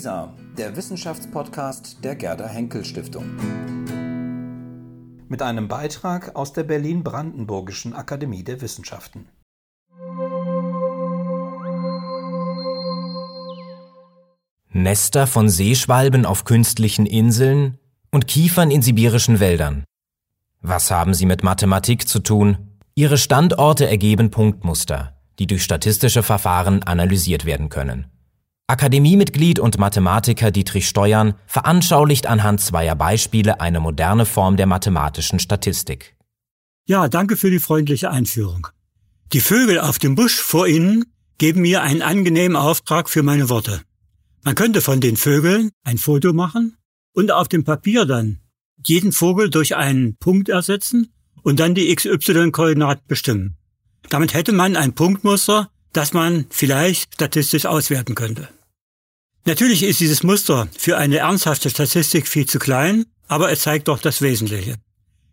WISA, der Wissenschaftspodcast der Gerda Henkel Stiftung. Mit einem Beitrag aus der Berlin-Brandenburgischen Akademie der Wissenschaften. Nester von Seeschwalben auf künstlichen Inseln und Kiefern in sibirischen Wäldern. Was haben sie mit Mathematik zu tun? Ihre Standorte ergeben Punktmuster, die durch statistische Verfahren analysiert werden können. Akademiemitglied und Mathematiker Dietrich Steuern veranschaulicht anhand zweier Beispiele eine moderne Form der mathematischen Statistik. Ja, danke für die freundliche Einführung. Die Vögel auf dem Busch vor Ihnen geben mir einen angenehmen Auftrag für meine Worte. Man könnte von den Vögeln ein Foto machen und auf dem Papier dann jeden Vogel durch einen Punkt ersetzen und dann die XY-Koordinaten bestimmen. Damit hätte man ein Punktmuster, das man vielleicht statistisch auswerten könnte. Natürlich ist dieses Muster für eine ernsthafte Statistik viel zu klein, aber es zeigt doch das Wesentliche.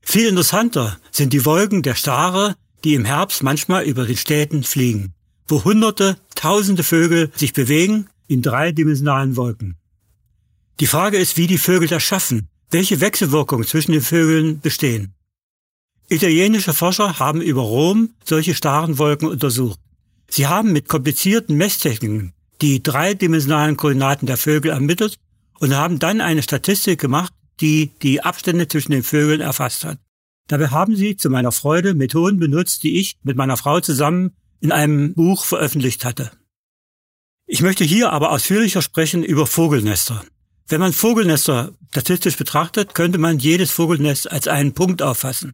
Viel interessanter sind die Wolken der Stare, die im Herbst manchmal über den Städten fliegen, wo hunderte, tausende Vögel sich bewegen in dreidimensionalen Wolken. Die Frage ist, wie die Vögel das schaffen, welche Wechselwirkungen zwischen den Vögeln bestehen. Italienische Forscher haben über Rom solche starren Wolken untersucht. Sie haben mit komplizierten Messtechniken die dreidimensionalen Koordinaten der Vögel ermittelt und haben dann eine Statistik gemacht, die die Abstände zwischen den Vögeln erfasst hat. Dabei haben sie zu meiner Freude Methoden benutzt, die ich mit meiner Frau zusammen in einem Buch veröffentlicht hatte. Ich möchte hier aber ausführlicher sprechen über Vogelnester. Wenn man Vogelnester statistisch betrachtet, könnte man jedes Vogelnest als einen Punkt auffassen.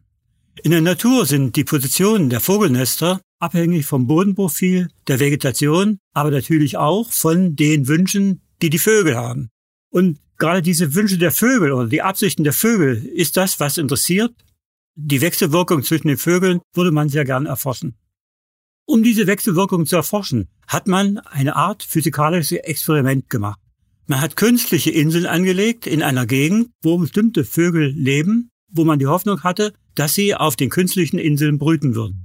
In der Natur sind die Positionen der Vogelnester abhängig vom Bodenprofil, der Vegetation, aber natürlich auch von den Wünschen, die die Vögel haben. Und gerade diese Wünsche der Vögel oder die Absichten der Vögel ist das, was interessiert. Die Wechselwirkung zwischen den Vögeln würde man sehr gern erforschen. Um diese Wechselwirkung zu erforschen, hat man eine Art physikalisches Experiment gemacht. Man hat künstliche Inseln angelegt in einer Gegend, wo bestimmte Vögel leben, wo man die Hoffnung hatte, dass sie auf den künstlichen Inseln brüten würden.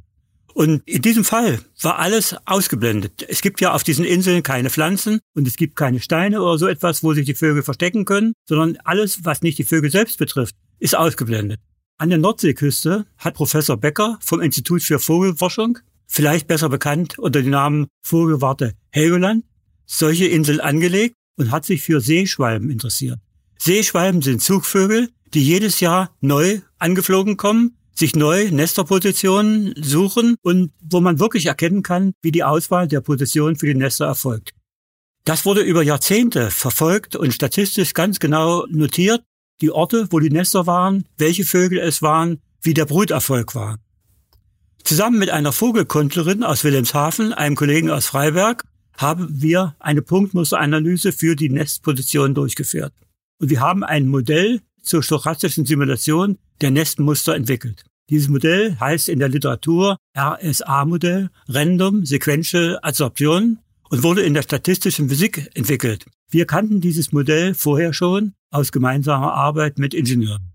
Und in diesem Fall war alles ausgeblendet. Es gibt ja auf diesen Inseln keine Pflanzen und es gibt keine Steine oder so etwas, wo sich die Vögel verstecken können, sondern alles, was nicht die Vögel selbst betrifft, ist ausgeblendet. An der Nordseeküste hat Professor Becker vom Institut für Vogelforschung vielleicht besser bekannt unter dem Namen Vogelwarte Helgoland, solche Inseln angelegt und hat sich für Seeschwalben interessiert. Seeschwalben sind Zugvögel, die jedes Jahr neu angeflogen kommen, sich neu Nesterpositionen suchen und wo man wirklich erkennen kann, wie die Auswahl der Positionen für die Nester erfolgt. Das wurde über Jahrzehnte verfolgt und statistisch ganz genau notiert, die Orte, wo die Nester waren, welche Vögel es waren, wie der Bruterfolg war. Zusammen mit einer Vogelkundlerin aus Wilhelmshaven, einem Kollegen aus Freiberg, haben wir eine Punktmusteranalyse für die Nestposition durchgeführt. Und wir haben ein Modell zur stochastischen Simulation der Nestmuster entwickelt. Dieses Modell heißt in der Literatur RSA-Modell, Random Sequential Adsorption, und wurde in der statistischen Physik entwickelt. Wir kannten dieses Modell vorher schon aus gemeinsamer Arbeit mit Ingenieuren.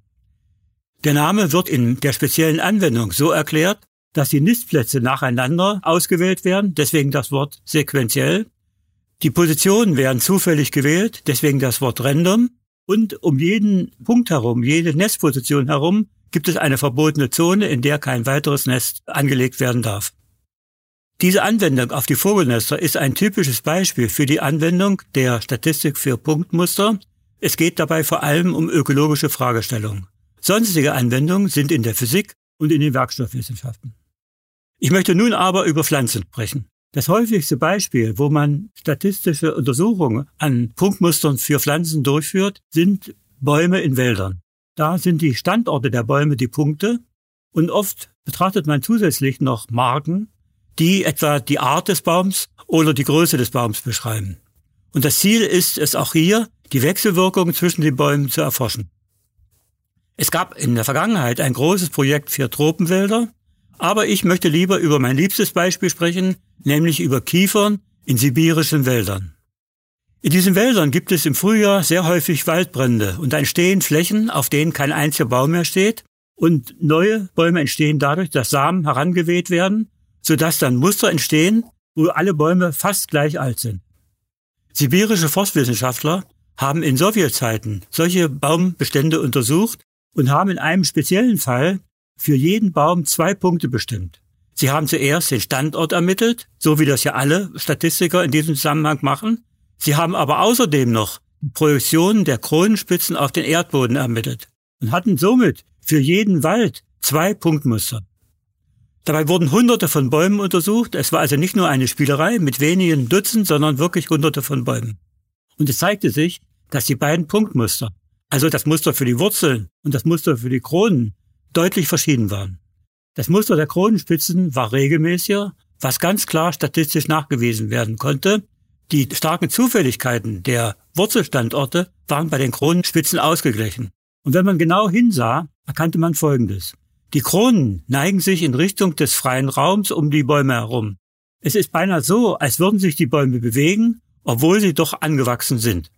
Der Name wird in der speziellen Anwendung so erklärt, dass die Nistplätze nacheinander ausgewählt werden, deswegen das Wort sequenziell. Die Positionen werden zufällig gewählt, deswegen das Wort random. Und um jeden Punkt herum, jede Nestposition herum, gibt es eine verbotene Zone, in der kein weiteres Nest angelegt werden darf. Diese Anwendung auf die Vogelnester ist ein typisches Beispiel für die Anwendung der Statistik für Punktmuster. Es geht dabei vor allem um ökologische Fragestellungen. Sonstige Anwendungen sind in der Physik und in den Werkstoffwissenschaften. Ich möchte nun aber über Pflanzen sprechen. Das häufigste Beispiel, wo man statistische Untersuchungen an Punktmustern für Pflanzen durchführt, sind Bäume in Wäldern. Da sind die Standorte der Bäume die Punkte und oft betrachtet man zusätzlich noch Marken, die etwa die Art des Baums oder die Größe des Baums beschreiben. Und das Ziel ist es auch hier, die Wechselwirkungen zwischen den Bäumen zu erforschen. Es gab in der Vergangenheit ein großes Projekt für Tropenwälder, aber ich möchte lieber über mein liebstes Beispiel sprechen, nämlich über Kiefern in sibirischen Wäldern. In diesen Wäldern gibt es im Frühjahr sehr häufig Waldbrände und da entstehen Flächen, auf denen kein einziger Baum mehr steht und neue Bäume entstehen dadurch, dass Samen herangeweht werden, sodass dann Muster entstehen, wo alle Bäume fast gleich alt sind. Sibirische Forstwissenschaftler haben in Sowjetzeiten solche Baumbestände untersucht und haben in einem speziellen Fall für jeden Baum zwei Punkte bestimmt. Sie haben zuerst den Standort ermittelt, so wie das ja alle Statistiker in diesem Zusammenhang machen. Sie haben aber außerdem noch die Projektionen der Kronenspitzen auf den Erdboden ermittelt und hatten somit für jeden Wald zwei Punktmuster. Dabei wurden hunderte von Bäumen untersucht. Es war also nicht nur eine Spielerei mit wenigen Dutzend, sondern wirklich hunderte von Bäumen. Und es zeigte sich, dass die beiden Punktmuster, also das Muster für die Wurzeln und das Muster für die Kronen, deutlich verschieden waren. Das Muster der Kronenspitzen war regelmäßiger, was ganz klar statistisch nachgewiesen werden konnte. Die starken Zufälligkeiten der Wurzelstandorte waren bei den Kronenspitzen ausgeglichen. Und wenn man genau hinsah, erkannte man Folgendes. Die Kronen neigen sich in Richtung des freien Raums um die Bäume herum. Es ist beinahe so, als würden sich die Bäume bewegen, obwohl sie doch angewachsen sind.